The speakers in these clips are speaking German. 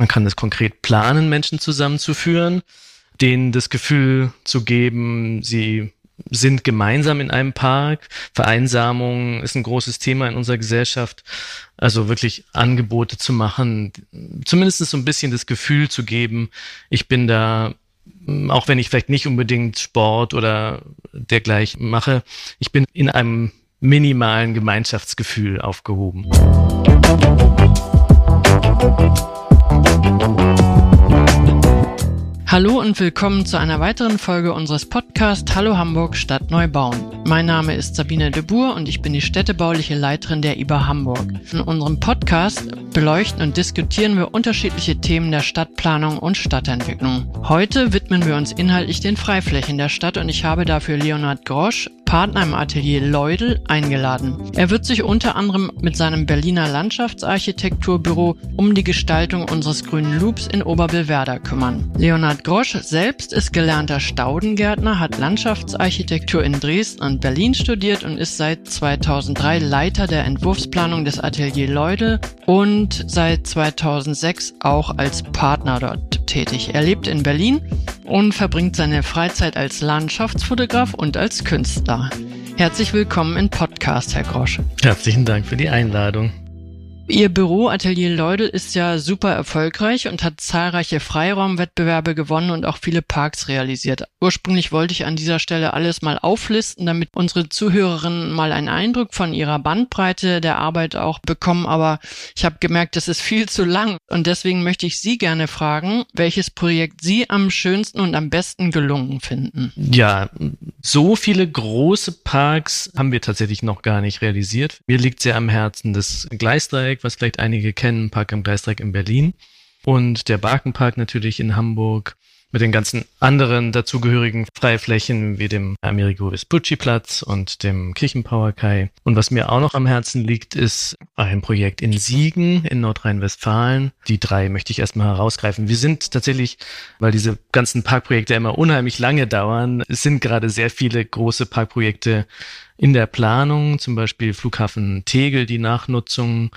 Man kann das konkret planen, Menschen zusammenzuführen, denen das Gefühl zu geben, sie sind gemeinsam in einem Park. Vereinsamung ist ein großes Thema in unserer Gesellschaft. Also wirklich Angebote zu machen, zumindest so ein bisschen das Gefühl zu geben, ich bin da, auch wenn ich vielleicht nicht unbedingt Sport oder dergleichen mache, ich bin in einem minimalen Gemeinschaftsgefühl aufgehoben. Hallo und willkommen zu einer weiteren Folge unseres Podcasts Hallo Hamburg Stadt Neubauen. Mein Name ist Sabine de Boer und ich bin die städtebauliche Leiterin der IBA Hamburg. In unserem Podcast beleuchten und diskutieren wir unterschiedliche Themen der Stadtplanung und Stadtentwicklung. Heute widmen wir uns inhaltlich den Freiflächen der Stadt und ich habe dafür Leonhard Grosch, Partner im Atelier Leudel, eingeladen. Er wird sich unter anderem mit seinem Berliner Landschaftsarchitekturbüro um die Gestaltung unseres grünen Loops in Oberbillwerder kümmern. Leonhard Grosch selbst ist gelernter Staudengärtner, hat Landschaftsarchitektur in Dresden und Berlin studiert und ist seit 2003 Leiter der Entwurfsplanung des Atelier Leudel und seit 2006 auch als Partner dort tätig. Er lebt in Berlin und verbringt seine Freizeit als Landschaftsfotograf und als Künstler. Herzlich willkommen im Podcast, Herr Grosch. Herzlichen Dank für die Einladung. Ihr Büro Atelier Leudel ist ja super erfolgreich und hat zahlreiche Freiraumwettbewerbe gewonnen und auch viele Parks realisiert. Ursprünglich wollte ich an dieser Stelle alles mal auflisten, damit unsere Zuhörerinnen mal einen Eindruck von ihrer Bandbreite der Arbeit auch bekommen, aber ich habe gemerkt, das ist viel zu lang und deswegen möchte ich Sie gerne fragen, welches Projekt Sie am schönsten und am besten gelungen finden. Ja, so viele große Parks haben wir tatsächlich noch gar nicht realisiert. Mir liegt sehr am Herzen das Gleisdreieck was vielleicht einige kennen, Park am Gleisdreieck in Berlin und der Barkenpark natürlich in Hamburg mit den ganzen anderen dazugehörigen Freiflächen wie dem Amerigo Vespucci Platz und dem Kirchenpower Kai. Und was mir auch noch am Herzen liegt, ist ein Projekt in Siegen in Nordrhein-Westfalen. Die drei möchte ich erstmal herausgreifen. Wir sind tatsächlich, weil diese ganzen Parkprojekte immer unheimlich lange dauern, es sind gerade sehr viele große Parkprojekte in der Planung, zum Beispiel Flughafen Tegel, die Nachnutzung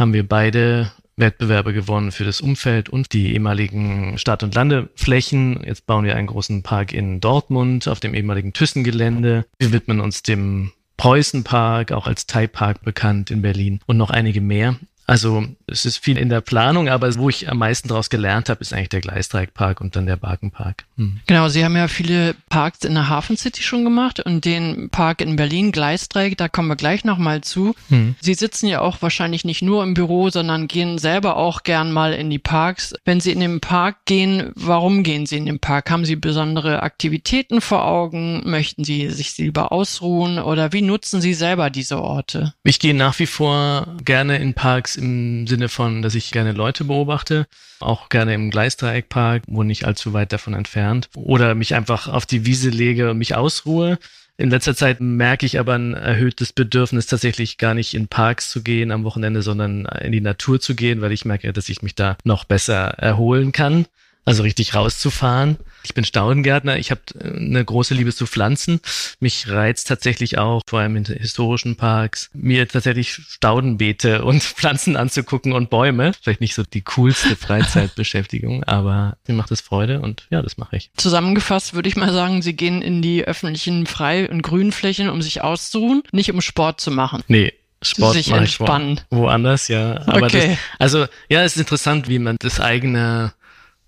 haben wir beide Wettbewerbe gewonnen für das Umfeld und die ehemaligen Start- und Landeflächen. Jetzt bauen wir einen großen Park in Dortmund auf dem ehemaligen Thyssen-Gelände. Wir widmen uns dem Preußenpark, auch als Thai Park bekannt in Berlin und noch einige mehr. Also es ist viel in der Planung, aber wo ich am meisten daraus gelernt habe, ist eigentlich der Gleisdreieckpark und dann der Barkenpark. Hm. Genau, Sie haben ja viele Parks in der Hafen City schon gemacht und den Park in Berlin, Gleisdreieck, da kommen wir gleich nochmal zu. Hm. Sie sitzen ja auch wahrscheinlich nicht nur im Büro, sondern gehen selber auch gern mal in die Parks. Wenn Sie in den Park gehen, warum gehen Sie in den Park? Haben Sie besondere Aktivitäten vor Augen? Möchten Sie sich lieber ausruhen oder wie nutzen Sie selber diese Orte? Ich gehe nach wie vor gerne in Parks im Sinne von, dass ich gerne Leute beobachte, auch gerne im Gleisdreieckpark, wo nicht allzu weit davon entfernt, oder mich einfach auf die Wiese lege und mich ausruhe. In letzter Zeit merke ich aber ein erhöhtes Bedürfnis, tatsächlich gar nicht in Parks zu gehen am Wochenende, sondern in die Natur zu gehen, weil ich merke, dass ich mich da noch besser erholen kann also richtig rauszufahren. Ich bin Staudengärtner, ich habe äh, eine große Liebe zu Pflanzen. Mich reizt tatsächlich auch, vor allem in historischen Parks, mir tatsächlich Staudenbeete und Pflanzen anzugucken und Bäume. Vielleicht nicht so die coolste Freizeitbeschäftigung, aber mir macht es Freude und ja, das mache ich. Zusammengefasst würde ich mal sagen, Sie gehen in die öffentlichen Frei- und Grünflächen, um sich auszuruhen, nicht um Sport zu machen. Nee, Sport sich entspannen. Wo, woanders, ja. Aber okay. Das, also ja, es ist interessant, wie man das eigene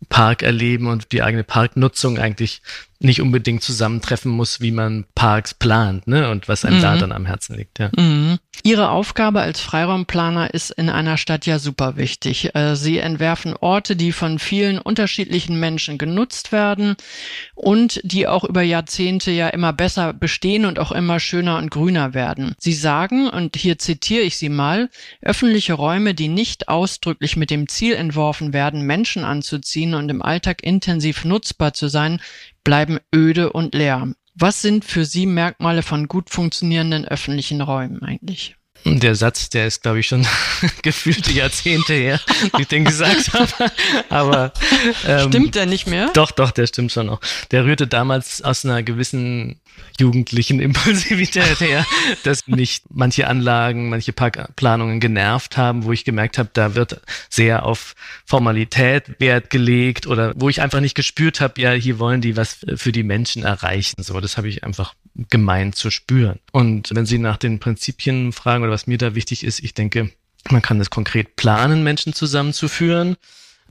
Park erleben und die eigene Parknutzung eigentlich nicht unbedingt zusammentreffen muss, wie man Parks plant, ne? Und was einem mhm. da dann am Herzen liegt, ja. Mhm. Ihre Aufgabe als Freiraumplaner ist in einer Stadt ja super wichtig. Äh, Sie entwerfen Orte, die von vielen unterschiedlichen Menschen genutzt werden und die auch über Jahrzehnte ja immer besser bestehen und auch immer schöner und grüner werden. Sie sagen, und hier zitiere ich Sie mal, öffentliche Räume, die nicht ausdrücklich mit dem Ziel entworfen werden, Menschen anzuziehen und im Alltag intensiv nutzbar zu sein, bleiben öde und leer. Was sind für Sie Merkmale von gut funktionierenden öffentlichen Räumen eigentlich? Der Satz, der ist, glaube ich, schon gefühlte Jahrzehnte her, wie ich den gesagt habe. Aber ähm, stimmt der nicht mehr? Doch, doch, der stimmt schon noch. Der rührte damals aus einer gewissen jugendlichen Impulsivität her, dass mich manche Anlagen, manche Parkplanungen genervt haben, wo ich gemerkt habe, da wird sehr auf Formalität Wert gelegt oder wo ich einfach nicht gespürt habe, ja, hier wollen die was für die Menschen erreichen. So, das habe ich einfach gemeint zu spüren. Und wenn Sie nach den Prinzipien fragen oder was mir da wichtig ist, ich denke, man kann es konkret planen, Menschen zusammenzuführen,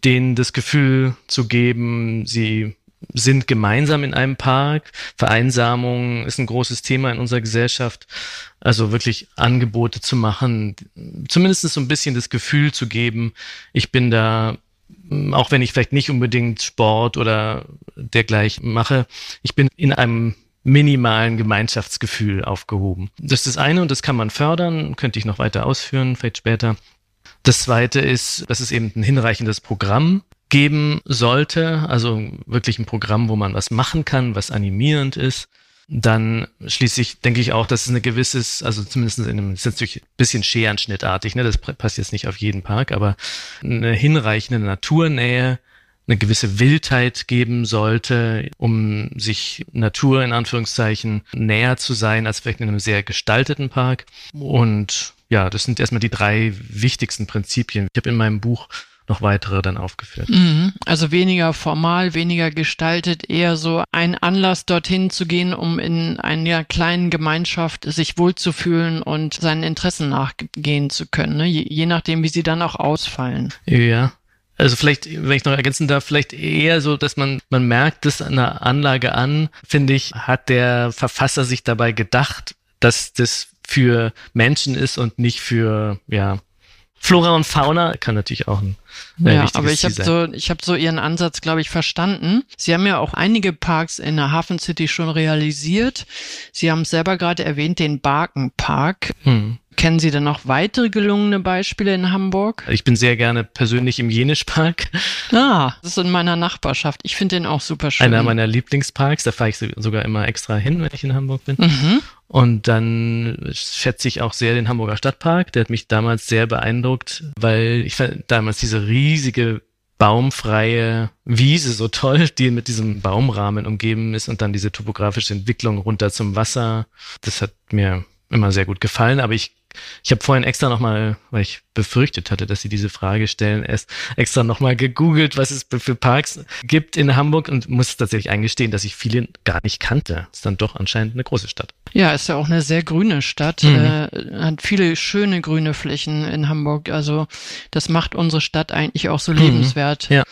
denen das Gefühl zu geben, sie sind gemeinsam in einem Park. Vereinsamung ist ein großes Thema in unserer Gesellschaft. Also wirklich Angebote zu machen, zumindest so ein bisschen das Gefühl zu geben, ich bin da, auch wenn ich vielleicht nicht unbedingt Sport oder dergleichen mache, ich bin in einem minimalen Gemeinschaftsgefühl aufgehoben. Das ist das eine und das kann man fördern, könnte ich noch weiter ausführen, vielleicht später. Das zweite ist, dass es eben ein hinreichendes Programm geben sollte, also wirklich ein Programm, wo man was machen kann, was animierend ist. Dann schließlich denke ich auch, dass es eine gewisses, also zumindest in einem, ist natürlich ein bisschen Scherenschnittartig, ne, das passt jetzt nicht auf jeden Park, aber eine hinreichende Naturnähe, eine gewisse Wildheit geben sollte, um sich Natur in Anführungszeichen näher zu sein als vielleicht in einem sehr gestalteten Park. Und ja, das sind erstmal die drei wichtigsten Prinzipien. Ich habe in meinem Buch noch weitere dann aufgeführt. Mhm. Also weniger formal, weniger gestaltet, eher so ein Anlass dorthin zu gehen, um in einer kleinen Gemeinschaft sich wohlzufühlen und seinen Interessen nachgehen zu können, ne? je, je nachdem, wie sie dann auch ausfallen. Ja, also vielleicht, wenn ich noch ergänzen darf, vielleicht eher so, dass man, man merkt es an der Anlage an, finde ich, hat der Verfasser sich dabei gedacht, dass das für Menschen ist und nicht für, ja, Flora und Fauna kann natürlich auch ein äh, ja, aber ich habe so, ich habe so Ihren Ansatz, glaube ich, verstanden. Sie haben ja auch einige Parks in der Hafen City schon realisiert. Sie haben es selber gerade erwähnt, den Barkenpark. Hm. Kennen Sie denn noch weitere gelungene Beispiele in Hamburg? Ich bin sehr gerne persönlich im Jenischpark. Ah, das ist in meiner Nachbarschaft. Ich finde den auch super schön. Einer meiner Lieblingsparks, da fahre ich sogar immer extra hin, wenn ich in Hamburg bin. Mhm. Und dann schätze ich auch sehr den Hamburger Stadtpark. Der hat mich damals sehr beeindruckt, weil ich fand damals diese riesige baumfreie Wiese so toll, die mit diesem Baumrahmen umgeben ist und dann diese topografische Entwicklung runter zum Wasser. Das hat mir immer sehr gut gefallen, aber ich ich habe vorhin extra nochmal, weil ich befürchtet hatte, dass Sie diese Frage stellen, erst extra nochmal gegoogelt, was es für Parks gibt in Hamburg und muss tatsächlich eingestehen, dass ich viele gar nicht kannte. Ist dann doch anscheinend eine große Stadt. Ja, ist ja auch eine sehr grüne Stadt, mhm. äh, hat viele schöne grüne Flächen in Hamburg. Also das macht unsere Stadt eigentlich auch so mhm. lebenswert. Ja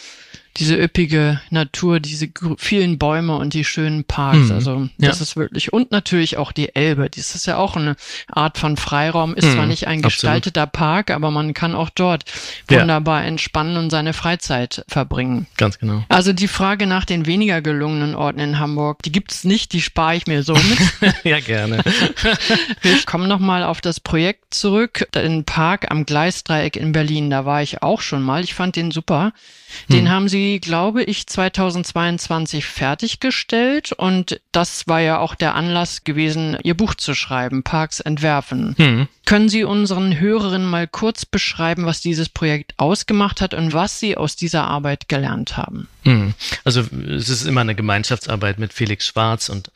diese üppige Natur, diese vielen Bäume und die schönen Parks. Mhm. Also das ja. ist wirklich und natürlich auch die Elbe. Das ist ja auch eine Art von Freiraum. Ist mhm. zwar nicht ein gestalteter Absolut. Park, aber man kann auch dort wunderbar ja. entspannen und seine Freizeit verbringen. Ganz genau. Also die Frage nach den weniger gelungenen Orten in Hamburg, die gibt's nicht. Die spare ich mir so mit. ja gerne. Wir kommen noch mal auf das Projekt zurück. Den Park am Gleisdreieck in Berlin. Da war ich auch schon mal. Ich fand den super. Den hm. haben sie, glaube ich, 2022 fertiggestellt und das war ja auch der Anlass gewesen, ihr Buch zu schreiben, Parks entwerfen. Hm. Können Sie unseren Hörerinnen mal kurz beschreiben, was dieses Projekt ausgemacht hat und was Sie aus dieser Arbeit gelernt haben? Hm. Also es ist immer eine Gemeinschaftsarbeit mit Felix Schwarz und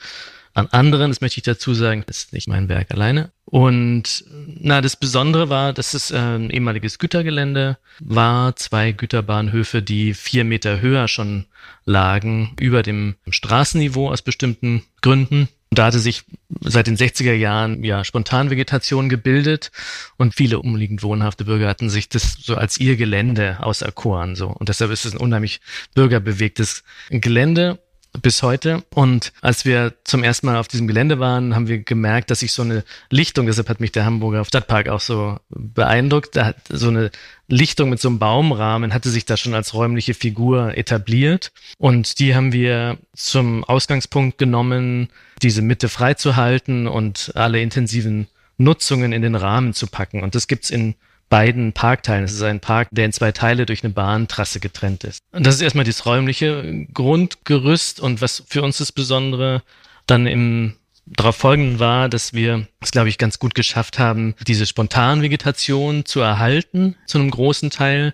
an anderen. Das möchte ich dazu sagen, das ist nicht mein Werk alleine. Und na, das Besondere war, dass es ein ehemaliges Gütergelände war, zwei Güterbahnhöfe, die vier Meter höher schon lagen, über dem Straßenniveau aus bestimmten Gründen. Und da hatte sich seit den 60er Jahren ja Spontanvegetation gebildet. Und viele umliegend wohnhafte Bürger hatten sich das so als ihr Gelände auserkoren so. Und deshalb ist es ein unheimlich bürgerbewegtes Gelände bis heute. Und als wir zum ersten Mal auf diesem Gelände waren, haben wir gemerkt, dass sich so eine Lichtung, deshalb hat mich der Hamburger Stadtpark auch so beeindruckt, da hat so eine Lichtung mit so einem Baumrahmen hatte sich da schon als räumliche Figur etabliert. Und die haben wir zum Ausgangspunkt genommen, diese Mitte freizuhalten und alle intensiven Nutzungen in den Rahmen zu packen. Und das gibt's in beiden Parkteilen. Es ist ein Park, der in zwei Teile durch eine Bahntrasse getrennt ist. Und das ist erstmal das räumliche Grundgerüst und was für uns das Besondere dann im darauf folgenden war, dass wir es, glaube ich, ganz gut geschafft haben, diese Spontanvegetation zu erhalten, zu einem großen Teil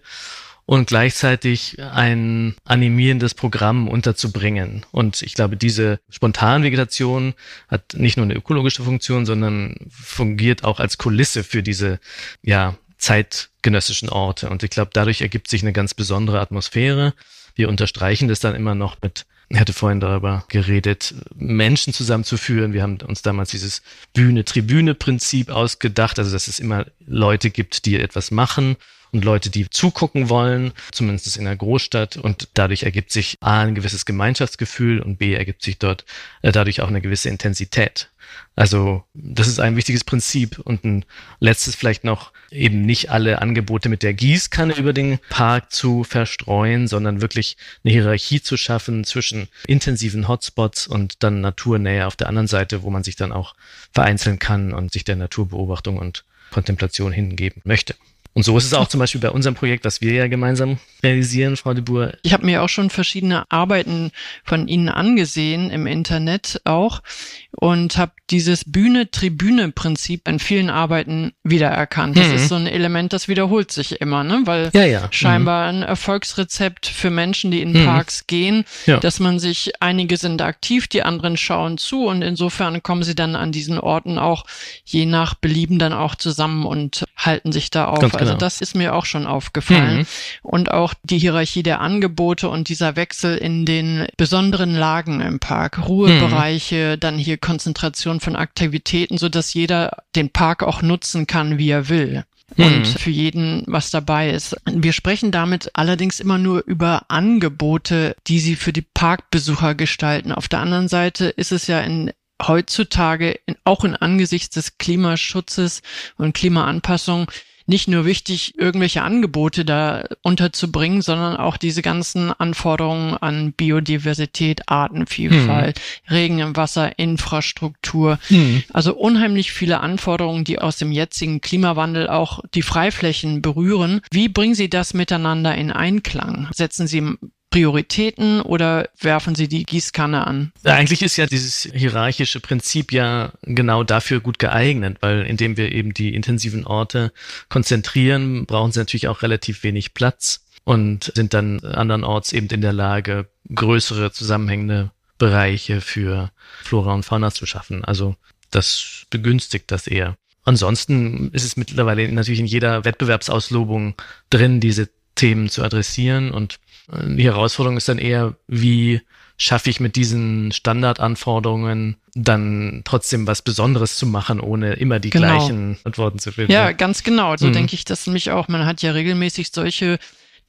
und gleichzeitig ein animierendes Programm unterzubringen. Und ich glaube, diese Spontanvegetation hat nicht nur eine ökologische Funktion, sondern fungiert auch als Kulisse für diese, ja, zeitgenössischen Orte. Und ich glaube, dadurch ergibt sich eine ganz besondere Atmosphäre. Wir unterstreichen das dann immer noch mit ich hatte vorhin darüber geredet, Menschen zusammenzuführen. Wir haben uns damals dieses Bühne-Tribüne-Prinzip ausgedacht, also dass es immer Leute gibt, die etwas machen und Leute, die zugucken wollen, zumindest in der Großstadt. Und dadurch ergibt sich A ein gewisses Gemeinschaftsgefühl und B ergibt sich dort äh, dadurch auch eine gewisse Intensität. Also das ist ein wichtiges Prinzip. Und ein letztes vielleicht noch, eben nicht alle Angebote mit der Gießkanne über den Park zu verstreuen, sondern wirklich eine Hierarchie zu schaffen zwischen intensiven Hotspots und dann Naturnähe auf der anderen Seite, wo man sich dann auch vereinzeln kann und sich der Naturbeobachtung und Kontemplation hingeben möchte. Und so ist es auch zum Beispiel bei unserem Projekt, was wir ja gemeinsam realisieren, Frau de Boer. Ich habe mir auch schon verschiedene Arbeiten von Ihnen angesehen im Internet auch und habe dieses Bühne-Tribüne-Prinzip in vielen Arbeiten wiedererkannt. Das mhm. ist so ein Element, das wiederholt sich immer, ne? weil ja, ja. scheinbar mhm. ein Erfolgsrezept für Menschen, die in mhm. Parks gehen, ja. dass man sich, einige sind aktiv, die anderen schauen zu und insofern kommen sie dann an diesen Orten auch je nach Belieben dann auch zusammen und halten sich da auf. Also genau. das ist mir auch schon aufgefallen. Mhm. Und auch die Hierarchie der Angebote und dieser Wechsel in den besonderen Lagen im Park, Ruhebereiche, mhm. dann hier Konzentration von Aktivitäten, so dass jeder den Park auch nutzen kann, wie er will und mhm. für jeden was dabei ist. Wir sprechen damit allerdings immer nur über Angebote, die sie für die Parkbesucher gestalten. Auf der anderen Seite ist es ja in heutzutage in, auch in Angesichts des Klimaschutzes und Klimaanpassung nicht nur wichtig, irgendwelche Angebote da unterzubringen, sondern auch diese ganzen Anforderungen an Biodiversität, Artenvielfalt, hm. Regen im Wasser, Infrastruktur. Hm. Also unheimlich viele Anforderungen, die aus dem jetzigen Klimawandel auch die Freiflächen berühren. Wie bringen Sie das miteinander in Einklang? Setzen Sie Prioritäten oder werfen Sie die Gießkanne an? Eigentlich ist ja dieses hierarchische Prinzip ja genau dafür gut geeignet, weil indem wir eben die intensiven Orte konzentrieren, brauchen sie natürlich auch relativ wenig Platz und sind dann andernorts eben in der Lage, größere zusammenhängende Bereiche für Flora und Fauna zu schaffen. Also das begünstigt das eher. Ansonsten ist es mittlerweile natürlich in jeder Wettbewerbsauslobung drin, diese Themen zu adressieren und die Herausforderung ist dann eher, wie schaffe ich mit diesen Standardanforderungen dann trotzdem was Besonderes zu machen, ohne immer die genau. gleichen Antworten zu finden. Ja, ganz genau. So mhm. denke ich das nämlich auch. Man hat ja regelmäßig solche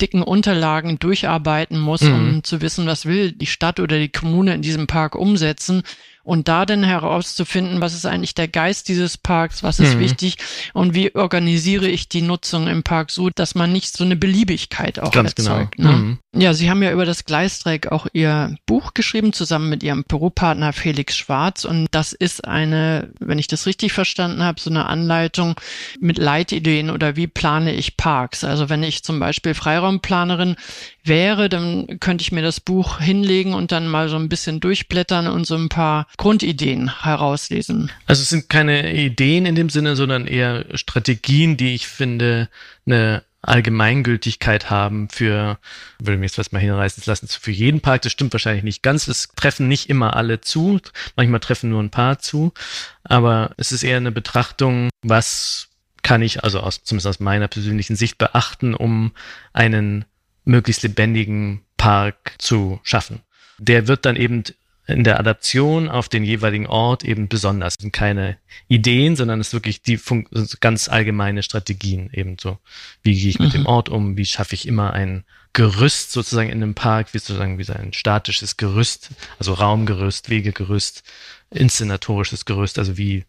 dicken Unterlagen durcharbeiten muss, mhm. um zu wissen, was will die Stadt oder die Kommune in diesem Park umsetzen und da dann herauszufinden, was ist eigentlich der Geist dieses Parks, was ist mhm. wichtig und wie organisiere ich die Nutzung im Park so, dass man nicht so eine Beliebigkeit auch Ganz genau. erzeugt. Genau. Ne? Mhm. Ja, Sie haben ja über das Gleisdreieck auch Ihr Buch geschrieben, zusammen mit Ihrem Büropartner Felix Schwarz. Und das ist eine, wenn ich das richtig verstanden habe, so eine Anleitung mit Leitideen oder wie plane ich Parks. Also wenn ich zum Beispiel Freiraumplanerin wäre, dann könnte ich mir das Buch hinlegen und dann mal so ein bisschen durchblättern und so ein paar Grundideen herauslesen. Also es sind keine Ideen in dem Sinne, sondern eher Strategien, die ich finde, eine Allgemeingültigkeit haben für, würde mir jetzt was mal hinreißen lassen, für jeden Park. Das stimmt wahrscheinlich nicht ganz. Es treffen nicht immer alle zu. Manchmal treffen nur ein paar zu. Aber es ist eher eine Betrachtung, was kann ich also aus, zumindest aus meiner persönlichen Sicht beachten, um einen möglichst lebendigen Park zu schaffen. Der wird dann eben in der Adaption auf den jeweiligen Ort eben besonders. Es sind keine Ideen, sondern es ist wirklich die ganz allgemeine Strategien eben so. Wie gehe ich mit mhm. dem Ort um? Wie schaffe ich immer ein Gerüst sozusagen in einem Park, wie sozusagen wie so ein statisches Gerüst, also Raumgerüst, Wegegerüst, inszenatorisches Gerüst, also wie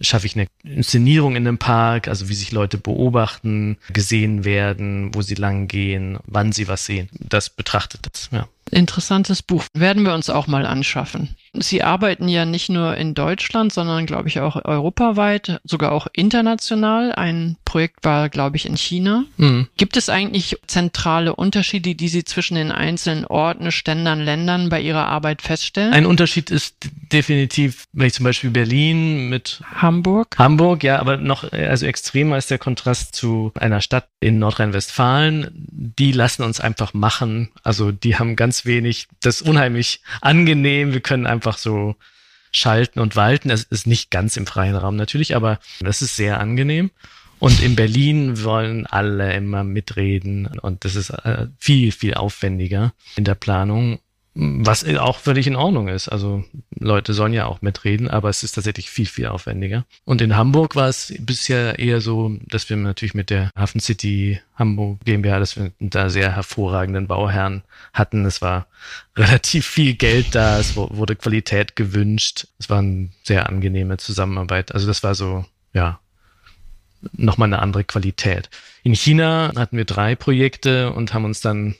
schaffe ich eine Inszenierung in einem Park, also wie sich Leute beobachten, gesehen werden, wo sie lang gehen, wann sie was sehen. Das betrachtet das, ja. Interessantes Buch. Werden wir uns auch mal anschaffen. Sie arbeiten ja nicht nur in Deutschland, sondern glaube ich auch europaweit, sogar auch international. Ein Projekt war, glaube ich, in China. Mhm. Gibt es eigentlich zentrale Unterschiede, die Sie zwischen den einzelnen Orten, Ständern, Ländern bei Ihrer Arbeit feststellen? Ein Unterschied ist definitiv, wenn ich zum Beispiel Berlin mit Hamburg. Hamburg, ja, aber noch, also extremer ist der Kontrast zu einer Stadt in Nordrhein-Westfalen. Die lassen uns einfach machen. Also die haben ganz wenig, das ist unheimlich angenehm. Wir können einfach so schalten und walten. Es ist nicht ganz im freien Raum natürlich, aber das ist sehr angenehm. Und in Berlin wollen alle immer mitreden und das ist äh, viel, viel aufwendiger in der Planung. Was auch völlig in Ordnung ist. Also Leute sollen ja auch mitreden, aber es ist tatsächlich viel, viel aufwendiger. Und in Hamburg war es bisher eher so, dass wir natürlich mit der Hafen City Hamburg GmbH, dass wir da sehr hervorragenden Bauherren hatten. Es war relativ viel Geld da, es wurde Qualität gewünscht. Es war eine sehr angenehme Zusammenarbeit. Also das war so, ja, nochmal eine andere Qualität. In China hatten wir drei Projekte und haben uns dann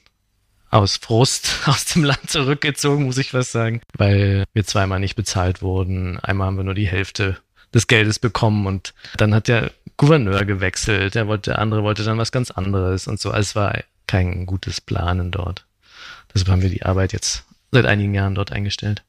aus Frust aus dem Land zurückgezogen, muss ich was sagen, weil wir zweimal nicht bezahlt wurden. Einmal haben wir nur die Hälfte des Geldes bekommen und dann hat der Gouverneur gewechselt, der wollte, der andere wollte dann was ganz anderes und so. Also es war kein gutes Planen dort. Deshalb haben wir die Arbeit jetzt seit einigen Jahren dort eingestellt.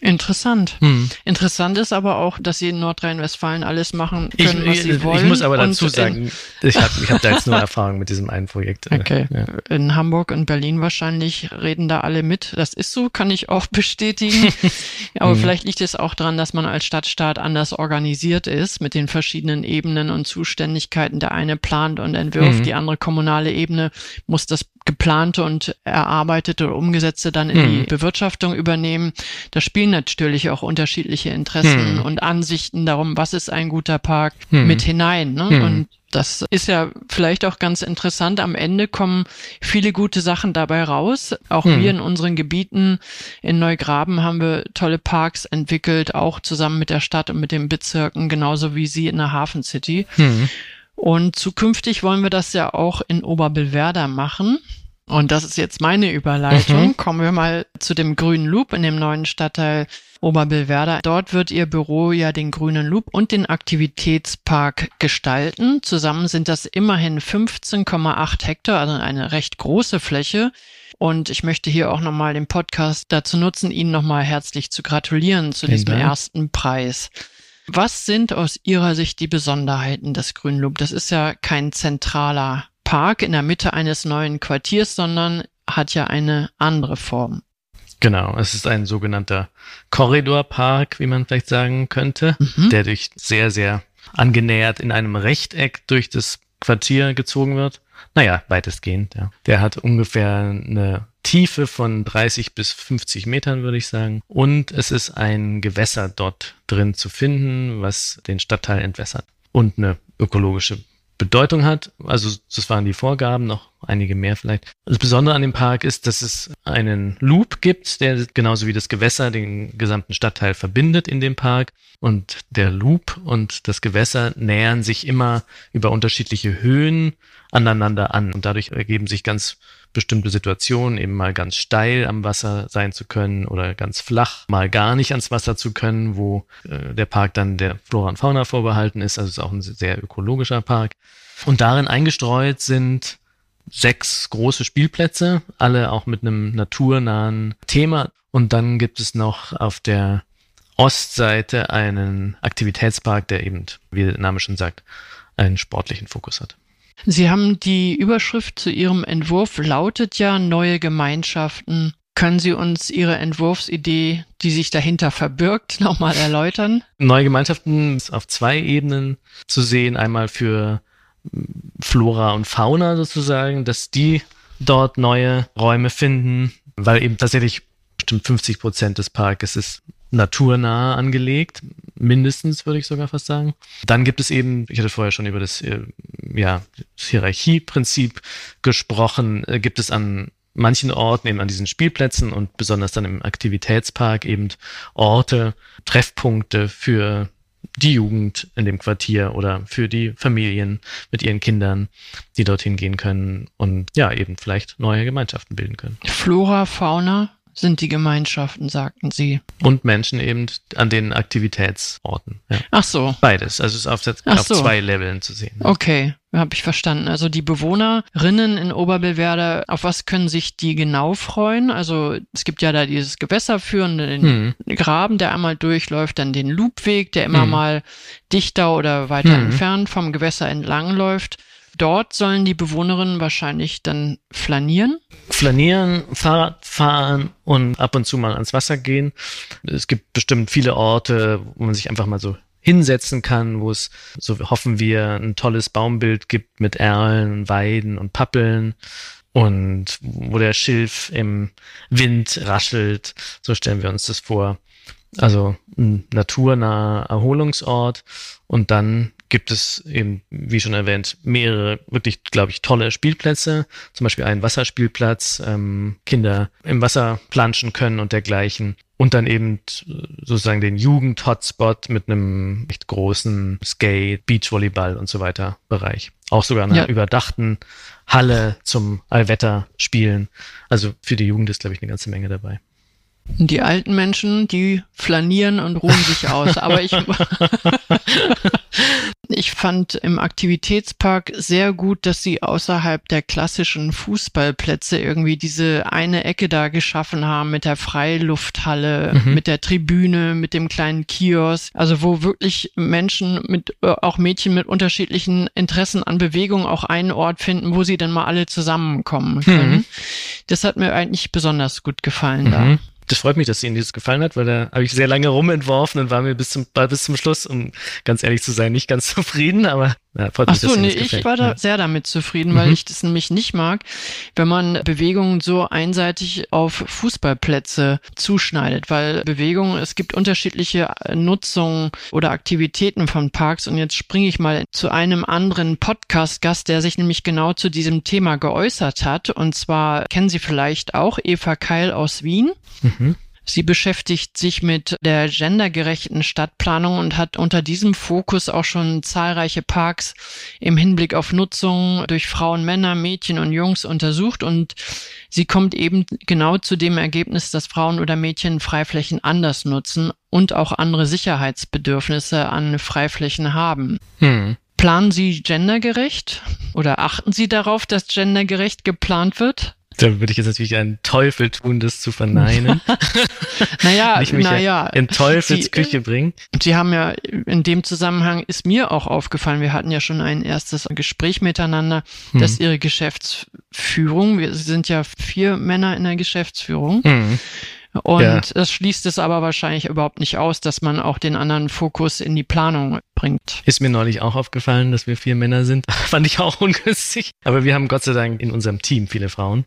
Interessant. Hm. Interessant ist aber auch, dass sie in Nordrhein-Westfalen alles machen können, ich, was sie wollen. Ich muss aber dazu sagen, ich habe ich hab da jetzt nur Erfahrung mit diesem einen Projekt. Okay. Ja. In Hamburg und Berlin wahrscheinlich reden da alle mit. Das ist so, kann ich auch bestätigen. aber hm. vielleicht liegt es auch daran, dass man als Stadtstaat anders organisiert ist mit den verschiedenen Ebenen und Zuständigkeiten. Der eine plant und entwirft, hm. die andere kommunale Ebene muss das geplante und erarbeitete oder umgesetzte dann in hm. die Bewirtschaftung übernehmen. Da spielen natürlich auch unterschiedliche Interessen hm. und Ansichten darum, was ist ein guter Park hm. mit hinein. Ne? Hm. Und das ist ja vielleicht auch ganz interessant. Am Ende kommen viele gute Sachen dabei raus. Auch hm. wir in unseren Gebieten in Neugraben haben wir tolle Parks entwickelt, auch zusammen mit der Stadt und mit den Bezirken, genauso wie Sie in der Hafen City. Hm. Und zukünftig wollen wir das ja auch in Oberbillwerder machen. Und das ist jetzt meine Überleitung. Mhm. Kommen wir mal zu dem grünen Loop in dem neuen Stadtteil Oberbillwerder. Dort wird Ihr Büro ja den grünen Loop und den Aktivitätspark gestalten. Zusammen sind das immerhin 15,8 Hektar, also eine recht große Fläche. Und ich möchte hier auch nochmal den Podcast dazu nutzen, Ihnen nochmal herzlich zu gratulieren zu diesem ersten Preis. Was sind aus Ihrer Sicht die Besonderheiten des Grünloop? Das ist ja kein zentraler Park in der Mitte eines neuen Quartiers, sondern hat ja eine andere Form. Genau, es ist ein sogenannter Korridorpark, wie man vielleicht sagen könnte, mhm. der durch sehr, sehr angenähert in einem Rechteck durch das Quartier gezogen wird. Naja, weitestgehend, ja. Der hat ungefähr eine Tiefe von 30 bis 50 Metern, würde ich sagen. Und es ist ein Gewässer dort drin zu finden, was den Stadtteil entwässert. Und eine ökologische Bedeutung hat. Also das waren die Vorgaben, noch einige mehr vielleicht. Das Besondere an dem Park ist, dass es einen Loop gibt, der genauso wie das Gewässer den gesamten Stadtteil verbindet in dem Park. Und der Loop und das Gewässer nähern sich immer über unterschiedliche Höhen aneinander an. Und dadurch ergeben sich ganz bestimmte Situationen, eben mal ganz steil am Wasser sein zu können oder ganz flach, mal gar nicht ans Wasser zu können, wo äh, der Park dann der Flora und Fauna vorbehalten ist. Also es ist auch ein sehr ökologischer Park. Und darin eingestreut sind sechs große Spielplätze, alle auch mit einem naturnahen Thema. Und dann gibt es noch auf der Ostseite einen Aktivitätspark, der eben, wie der Name schon sagt, einen sportlichen Fokus hat. Sie haben die Überschrift zu Ihrem Entwurf lautet ja neue Gemeinschaften. Können Sie uns Ihre Entwurfsidee, die sich dahinter verbirgt, nochmal erläutern? Neue Gemeinschaften ist auf zwei Ebenen zu sehen. Einmal für Flora und Fauna sozusagen, dass die dort neue Räume finden, weil eben tatsächlich bestimmt 50 Prozent des Parkes ist naturnah angelegt, mindestens würde ich sogar fast sagen. Dann gibt es eben, ich hatte vorher schon über das, äh, ja, das Hierarchieprinzip gesprochen, äh, gibt es an manchen Orten eben an diesen Spielplätzen und besonders dann im Aktivitätspark eben Orte, Treffpunkte für die Jugend in dem Quartier oder für die Familien mit ihren Kindern, die dorthin gehen können und ja, eben vielleicht neue Gemeinschaften bilden können. Flora, Fauna, sind die Gemeinschaften, sagten Sie. Und Menschen eben an den Aktivitätsorten. Ja. Ach so. Beides. Also es ist auf, auf so. zwei Leveln zu sehen. Okay, habe ich verstanden. Also die Bewohnerinnen in Oberbillwerder, auf was können sich die genau freuen? Also es gibt ja da dieses Gewässer führende, den hm. Graben, der einmal durchläuft, dann den Loopweg, der immer hm. mal dichter oder weiter hm. entfernt vom Gewässer entlang läuft. Dort sollen die Bewohnerinnen wahrscheinlich dann flanieren? Flanieren, Fahrrad fahren und ab und zu mal ans Wasser gehen. Es gibt bestimmt viele Orte, wo man sich einfach mal so hinsetzen kann, wo es, so hoffen wir, ein tolles Baumbild gibt mit Erlen, Weiden und Pappeln und wo der Schilf im Wind raschelt. So stellen wir uns das vor. Also ein naturnaher Erholungsort und dann gibt es eben, wie schon erwähnt, mehrere wirklich, glaube ich, tolle Spielplätze. Zum Beispiel einen Wasserspielplatz, ähm, Kinder im Wasser planschen können und dergleichen. Und dann eben sozusagen den Jugend-Hotspot mit einem echt großen Skate, Beachvolleyball und so weiter Bereich. Auch sogar einer ja. überdachten Halle zum Allwetter-Spielen. Also für die Jugend ist, glaube ich, eine ganze Menge dabei. Die alten Menschen, die flanieren und ruhen sich aus. Aber ich, ich fand im Aktivitätspark sehr gut, dass sie außerhalb der klassischen Fußballplätze irgendwie diese eine Ecke da geschaffen haben mit der Freilufthalle, mhm. mit der Tribüne, mit dem kleinen Kiosk. Also wo wirklich Menschen mit, äh, auch Mädchen mit unterschiedlichen Interessen an Bewegung auch einen Ort finden, wo sie dann mal alle zusammenkommen können. Mhm. Das hat mir eigentlich besonders gut gefallen mhm. da das freut mich, dass Ihnen dieses gefallen hat, weil da habe ich sehr lange rumentworfen und war mir bis zum, bis zum Schluss, um ganz ehrlich zu sein, nicht ganz zufrieden, aber ja, freut Ach mich, so, nee, ich war da ja. sehr damit zufrieden, weil mhm. ich das nämlich nicht mag, wenn man Bewegungen so einseitig auf Fußballplätze zuschneidet, weil Bewegung, es gibt unterschiedliche Nutzungen oder Aktivitäten von Parks und jetzt springe ich mal zu einem anderen Podcast-Gast, der sich nämlich genau zu diesem Thema geäußert hat und zwar kennen Sie vielleicht auch Eva Keil aus Wien. Mhm. Sie beschäftigt sich mit der gendergerechten Stadtplanung und hat unter diesem Fokus auch schon zahlreiche Parks im Hinblick auf Nutzung durch Frauen, Männer, Mädchen und Jungs untersucht und sie kommt eben genau zu dem Ergebnis, dass Frauen oder Mädchen Freiflächen anders nutzen und auch andere Sicherheitsbedürfnisse an Freiflächen haben. Hm. Planen Sie gendergerecht oder achten Sie darauf, dass gendergerecht geplant wird? Da würde ich jetzt natürlich einen Teufel tun, das zu verneinen. naja, Nicht mich naja. In Teufels Sie, Küche bringen. Sie haben ja, in dem Zusammenhang ist mir auch aufgefallen, wir hatten ja schon ein erstes Gespräch miteinander, hm. dass Ihre Geschäftsführung, wir sind ja vier Männer in der Geschäftsführung, hm. Und ja. das schließt es aber wahrscheinlich überhaupt nicht aus, dass man auch den anderen Fokus in die Planung bringt. Ist mir neulich auch aufgefallen, dass wir vier Männer sind. Fand ich auch ungünstig. Aber wir haben Gott sei Dank in unserem Team viele Frauen.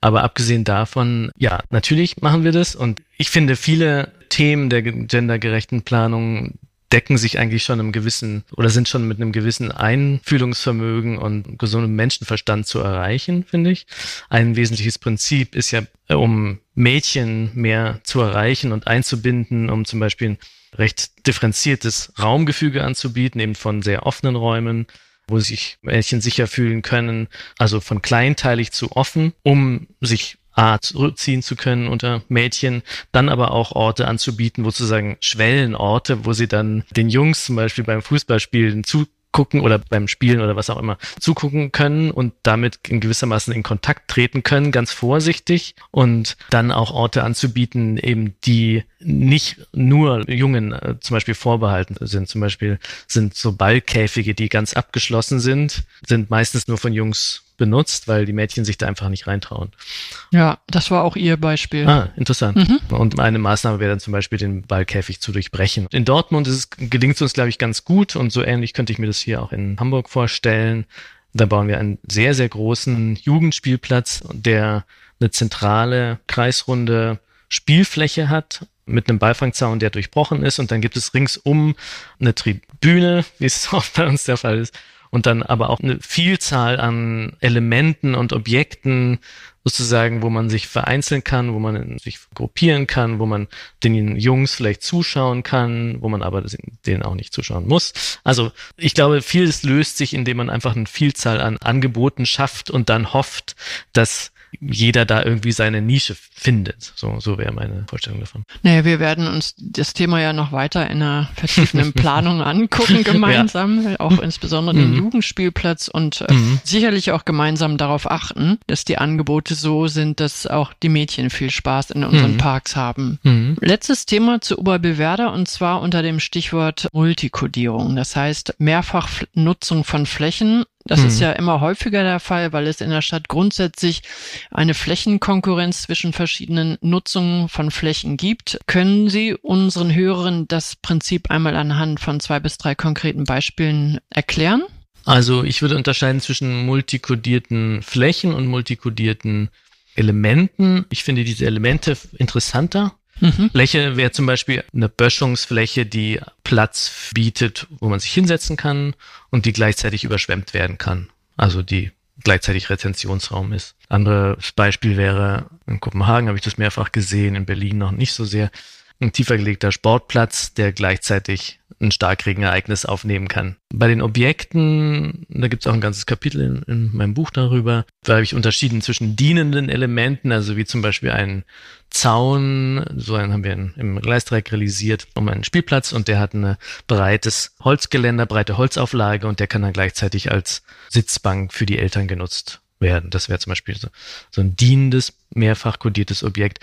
Aber abgesehen davon, ja, natürlich machen wir das. Und ich finde, viele Themen der gendergerechten Planung decken sich eigentlich schon im gewissen oder sind schon mit einem gewissen Einfühlungsvermögen und gesundem Menschenverstand zu erreichen, finde ich. Ein wesentliches Prinzip ist ja, um Mädchen mehr zu erreichen und einzubinden, um zum Beispiel ein recht differenziertes Raumgefüge anzubieten, eben von sehr offenen Räumen, wo sich Mädchen sicher fühlen können, also von kleinteilig zu offen, um sich A, zurückziehen zu können unter Mädchen, dann aber auch Orte anzubieten, wo sozusagen Schwellenorte, wo sie dann den Jungs zum Beispiel beim Fußballspielen zu gucken oder beim Spielen oder was auch immer zugucken können und damit in gewissermaßen in Kontakt treten können, ganz vorsichtig und dann auch Orte anzubieten, eben die nicht nur Jungen äh, zum Beispiel vorbehalten sind. Zum Beispiel sind so Ballkäfige, die ganz abgeschlossen sind, sind meistens nur von Jungs benutzt, weil die Mädchen sich da einfach nicht reintrauen. Ja, das war auch ihr Beispiel. Ah, interessant. Mhm. Und eine Maßnahme wäre dann zum Beispiel, den Ballkäfig zu durchbrechen. In Dortmund ist es, gelingt es uns, glaube ich, ganz gut und so ähnlich könnte ich mir das hier auch in Hamburg vorstellen. Da bauen wir einen sehr, sehr großen Jugendspielplatz, der eine zentrale, kreisrunde Spielfläche hat mit einem Beifangzaun, der durchbrochen ist und dann gibt es ringsum eine Tribüne, wie es oft bei uns der Fall ist, und dann aber auch eine Vielzahl an Elementen und Objekten sozusagen, wo man sich vereinzeln kann, wo man sich gruppieren kann, wo man den Jungs vielleicht zuschauen kann, wo man aber denen auch nicht zuschauen muss. Also ich glaube, vieles löst sich, indem man einfach eine Vielzahl an Angeboten schafft und dann hofft, dass jeder da irgendwie seine Nische findet. So, so wäre meine Vorstellung davon. Naja, wir werden uns das Thema ja noch weiter in einer vertiefenden Planung angucken gemeinsam, ja. auch insbesondere mhm. den Jugendspielplatz und äh, mhm. sicherlich auch gemeinsam darauf achten, dass die Angebote so sind, dass auch die Mädchen viel Spaß in unseren mhm. Parks haben. Mhm. Letztes Thema zu Oberbewerder und zwar unter dem Stichwort Multikodierung. Das heißt Mehrfachnutzung von Flächen das mhm. ist ja immer häufiger der Fall, weil es in der Stadt grundsätzlich eine Flächenkonkurrenz zwischen verschiedenen Nutzungen von Flächen gibt. Können Sie unseren Hörern das Prinzip einmal anhand von zwei bis drei konkreten Beispielen erklären? Also ich würde unterscheiden zwischen multikodierten Flächen und multikodierten Elementen. Ich finde diese Elemente interessanter Mhm. Fläche wäre zum Beispiel eine Böschungsfläche, die Platz bietet, wo man sich hinsetzen kann und die gleichzeitig überschwemmt werden kann. Also die gleichzeitig Retentionsraum ist. Anderes Beispiel wäre, in Kopenhagen habe ich das mehrfach gesehen, in Berlin noch nicht so sehr, ein tiefer gelegter Sportplatz, der gleichzeitig ein Starkregenereignis aufnehmen kann. Bei den Objekten, da gibt es auch ein ganzes Kapitel in, in, meinem Buch darüber, da habe ich unterschieden zwischen dienenden Elementen, also wie zum Beispiel ein Zaun, so einen haben wir im Gleisdreieck realisiert, um einen Spielplatz und der hat ein breites Holzgeländer, breite Holzauflage und der kann dann gleichzeitig als Sitzbank für die Eltern genutzt werden. Das wäre zum Beispiel so, so ein dienendes, mehrfach kodiertes Objekt.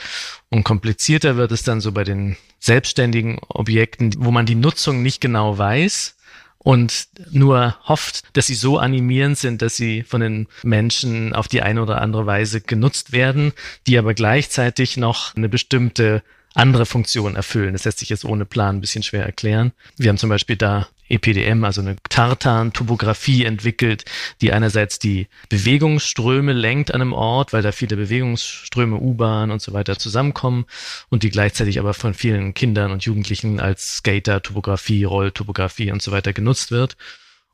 Und komplizierter wird es dann so bei den selbstständigen Objekten, wo man die Nutzung nicht genau weiß und nur hofft, dass sie so animierend sind, dass sie von den Menschen auf die eine oder andere Weise genutzt werden, die aber gleichzeitig noch eine bestimmte andere Funktion erfüllen. Das lässt sich jetzt ohne Plan ein bisschen schwer erklären. Wir haben zum Beispiel da EPDM, also eine Tartan-Topographie entwickelt, die einerseits die Bewegungsströme lenkt an einem Ort, weil da viele Bewegungsströme, U-Bahn und so weiter zusammenkommen und die gleichzeitig aber von vielen Kindern und Jugendlichen als Skater-Topographie, Rolltopographie und so weiter genutzt wird.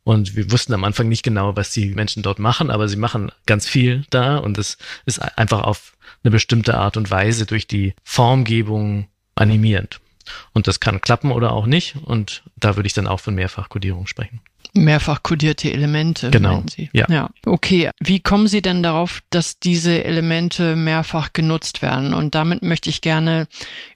Und wir wussten am Anfang nicht genau, was die Menschen dort machen, aber sie machen ganz viel da und es ist einfach auf eine bestimmte Art und Weise durch die Formgebung animierend. Und das kann klappen oder auch nicht. Und da würde ich dann auch von Mehrfachkodierung sprechen. Mehrfach kodierte Elemente. Genau. Ja. ja. Okay. Wie kommen Sie denn darauf, dass diese Elemente mehrfach genutzt werden? Und damit möchte ich gerne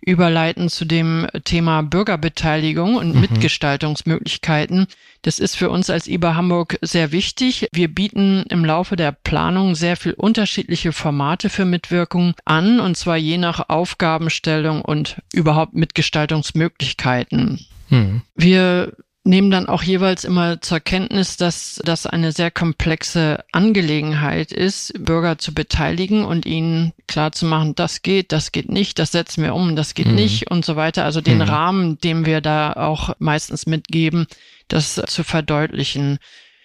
überleiten zu dem Thema Bürgerbeteiligung und mhm. Mitgestaltungsmöglichkeiten. Das ist für uns als IBA Hamburg sehr wichtig. Wir bieten im Laufe der Planung sehr viel unterschiedliche Formate für Mitwirkung an, und zwar je nach Aufgabenstellung und überhaupt Mitgestaltungsmöglichkeiten. Mhm. Wir nehmen dann auch jeweils immer zur Kenntnis, dass das eine sehr komplexe Angelegenheit ist, Bürger zu beteiligen und ihnen klar zu machen, das geht, das geht nicht, das setzen wir um, das geht mhm. nicht und so weiter. Also den mhm. Rahmen, dem wir da auch meistens mitgeben, das zu verdeutlichen.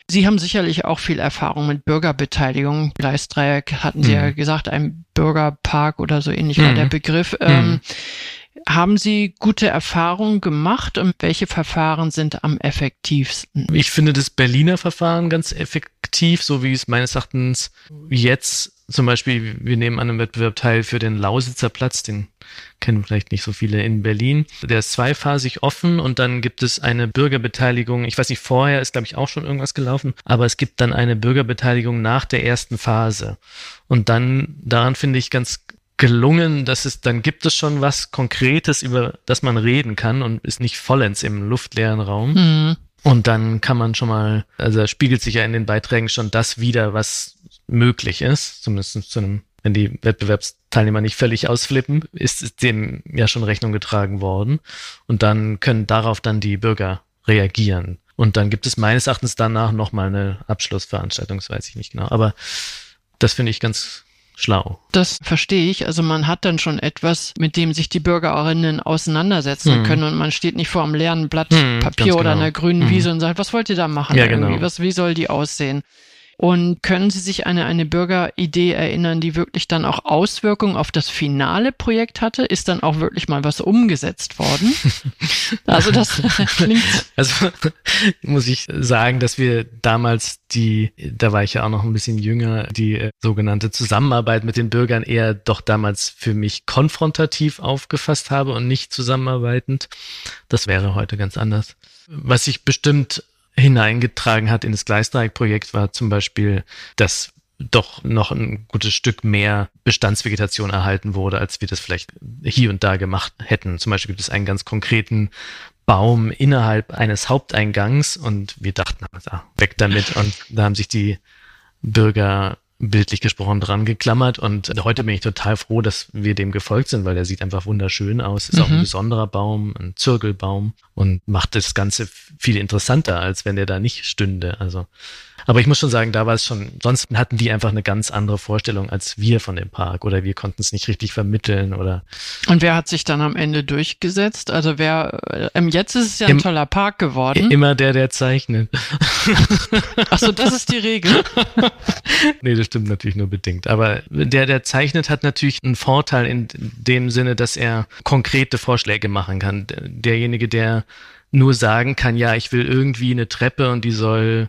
Sie haben sicherlich auch viel Erfahrung mit Bürgerbeteiligung. Gleisdreieck hatten Sie mhm. ja gesagt, ein Bürgerpark oder so ähnlich war der mhm. Begriff. Ähm, mhm. Haben Sie gute Erfahrungen gemacht und welche Verfahren sind am effektivsten? Ich finde das Berliner Verfahren ganz effektiv, so wie es meines Erachtens jetzt zum Beispiel, wir nehmen an einem Wettbewerb teil für den Lausitzer Platz, den kennen vielleicht nicht so viele in Berlin. Der ist zweiphasig offen und dann gibt es eine Bürgerbeteiligung. Ich weiß nicht, vorher ist, glaube ich, auch schon irgendwas gelaufen, aber es gibt dann eine Bürgerbeteiligung nach der ersten Phase. Und dann, daran finde ich ganz gelungen, dass es, dann gibt es schon was Konkretes, über das man reden kann und ist nicht vollends im luftleeren Raum. Mhm. Und dann kann man schon mal, also spiegelt sich ja in den Beiträgen schon das wieder, was möglich ist, zumindest zu einem, wenn die Wettbewerbsteilnehmer nicht völlig ausflippen, ist dem ja schon Rechnung getragen worden. Und dann können darauf dann die Bürger reagieren. Und dann gibt es meines Erachtens danach nochmal eine Abschlussveranstaltung, das weiß ich nicht genau. Aber das finde ich ganz, schlau. Das verstehe ich. Also man hat dann schon etwas, mit dem sich die Bürgerinnen auseinandersetzen hm. können und man steht nicht vor einem leeren Blatt hm, Papier oder genau. einer grünen hm. Wiese und sagt, was wollt ihr da machen? Ja, genau. Was, wie soll die aussehen? Und können Sie sich an eine, eine Bürgeridee erinnern, die wirklich dann auch Auswirkungen auf das finale Projekt hatte? Ist dann auch wirklich mal was umgesetzt worden? also das klingt. Also muss ich sagen, dass wir damals die, da war ich ja auch noch ein bisschen jünger, die äh, sogenannte Zusammenarbeit mit den Bürgern eher doch damals für mich konfrontativ aufgefasst habe und nicht zusammenarbeitend. Das wäre heute ganz anders. Was ich bestimmt hineingetragen hat in das Gleisdreieck-Projekt war zum Beispiel, dass doch noch ein gutes Stück mehr Bestandsvegetation erhalten wurde, als wir das vielleicht hier und da gemacht hätten. Zum Beispiel gibt es einen ganz konkreten Baum innerhalb eines Haupteingangs und wir dachten, also, weg damit. Und da haben sich die Bürger bildlich gesprochen dran geklammert und heute bin ich total froh, dass wir dem gefolgt sind, weil der sieht einfach wunderschön aus. Ist mhm. auch ein mhm. besonderer Baum, ein Zirkelbaum und macht das Ganze viel interessanter, als wenn der da nicht stünde. Also aber ich muss schon sagen, da war es schon, sonst hatten die einfach eine ganz andere Vorstellung als wir von dem Park oder wir konnten es nicht richtig vermitteln oder. Und wer hat sich dann am Ende durchgesetzt? Also wer, ähm, jetzt ist es ja ein Im, toller Park geworden. Immer der, der zeichnet. Ach so, das ist die Regel. nee, das stimmt natürlich nur bedingt. Aber der, der zeichnet, hat natürlich einen Vorteil in dem Sinne, dass er konkrete Vorschläge machen kann. Derjenige, der nur sagen kann, ja, ich will irgendwie eine Treppe und die soll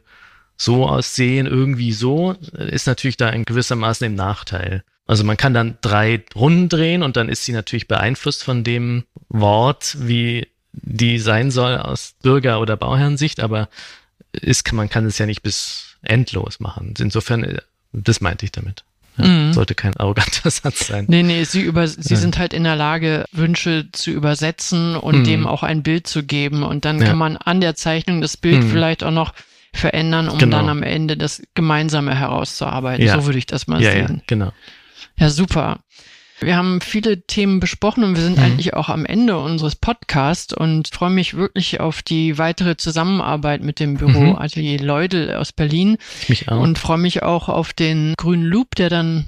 so aussehen, irgendwie so, ist natürlich da in gewissermaßen im Nachteil. Also man kann dann drei Runden drehen und dann ist sie natürlich beeinflusst von dem Wort, wie die sein soll aus Bürger- oder Bauherrensicht, aber ist, man kann es ja nicht bis endlos machen. Insofern, das meinte ich damit. Ja, mhm. Sollte kein arroganter Satz sein. Nee, nee, sie, über, sie ja. sind halt in der Lage, Wünsche zu übersetzen und mhm. dem auch ein Bild zu geben. Und dann ja. kann man an der Zeichnung das Bild mhm. vielleicht auch noch verändern, um genau. dann am Ende das Gemeinsame herauszuarbeiten. Ja. So würde ich das mal ja, sehen. Ja, genau. Ja, super. Wir haben viele Themen besprochen und wir sind mhm. eigentlich auch am Ende unseres Podcasts und freue mich wirklich auf die weitere Zusammenarbeit mit dem Büro mhm. Atelier Leudel aus Berlin. Ich mich auch. Und freue mich auch auf den grünen Loop, der dann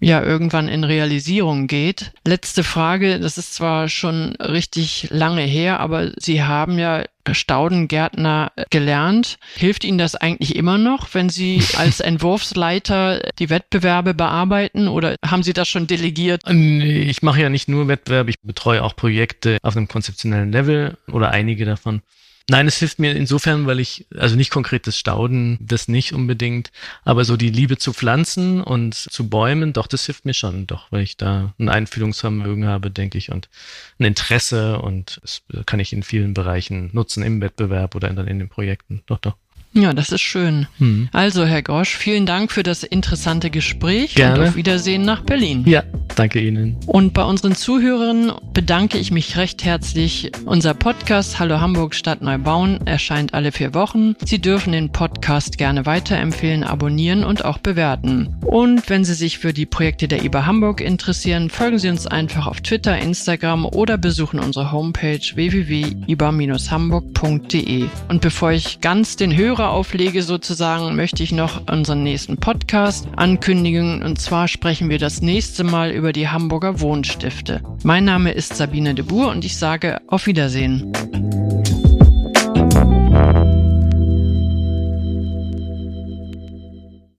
ja irgendwann in Realisierung geht. Letzte Frage, das ist zwar schon richtig lange her, aber Sie haben ja Staudengärtner gelernt. Hilft Ihnen das eigentlich immer noch, wenn Sie als Entwurfsleiter die Wettbewerbe bearbeiten oder haben Sie das schon delegiert? Ich mache ja nicht nur Wettbewerbe, ich betreue auch Projekte auf einem konzeptionellen Level oder einige davon. Nein, es hilft mir insofern, weil ich, also nicht konkretes Stauden, das nicht unbedingt, aber so die Liebe zu Pflanzen und zu Bäumen, doch, das hilft mir schon, doch, weil ich da ein Einfühlungsvermögen habe, denke ich, und ein Interesse und das kann ich in vielen Bereichen nutzen, im Wettbewerb oder dann in den Projekten. Doch, doch. Ja, das ist schön. Hm. Also, Herr Grosch, vielen Dank für das interessante Gespräch Gerne. und auf Wiedersehen nach Berlin. Ja, danke Ihnen. Und bei unseren Zuhörern bedanke ich mich recht herzlich. Unser Podcast Hallo Hamburg Stadt Neubauen erscheint alle vier Wochen. Sie dürfen den Podcast gerne weiterempfehlen, abonnieren und auch bewerten. Und wenn Sie sich für die Projekte der IBA Hamburg interessieren, folgen Sie uns einfach auf Twitter, Instagram oder besuchen unsere Homepage www.iba-hamburg.de. Und bevor ich ganz den Hörer Auflege sozusagen, möchte ich noch unseren nächsten Podcast ankündigen. Und zwar sprechen wir das nächste Mal über die Hamburger Wohnstifte. Mein Name ist Sabine de Boer und ich sage auf Wiedersehen.